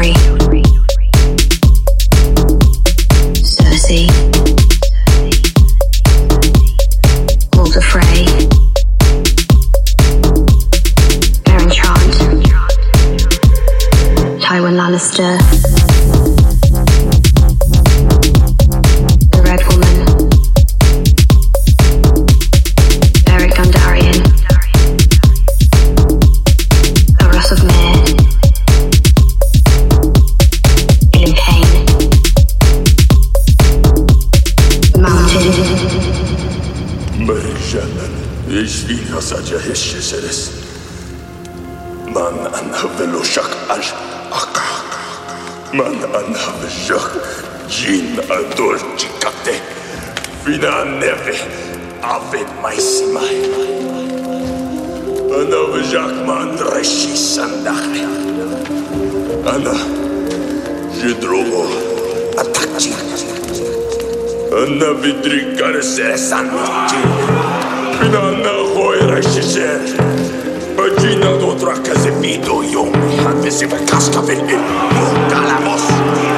Joffrey, Cersei, Walder Frey, Tywin Lannister, zasadzie jeszcze seres. Man anhavel oshak al. Man anhavel shak jin ador chikate. Fina neve ave maisimai. Ana vejak man reshi sandakhe. Ana jedrogo atakchi. Ana vidrikar seresanchi. Inanna hoira shizer Ögina do draka zemido yom Hanvesi ve kaska vel el Muta la voz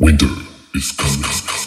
Winter is coming.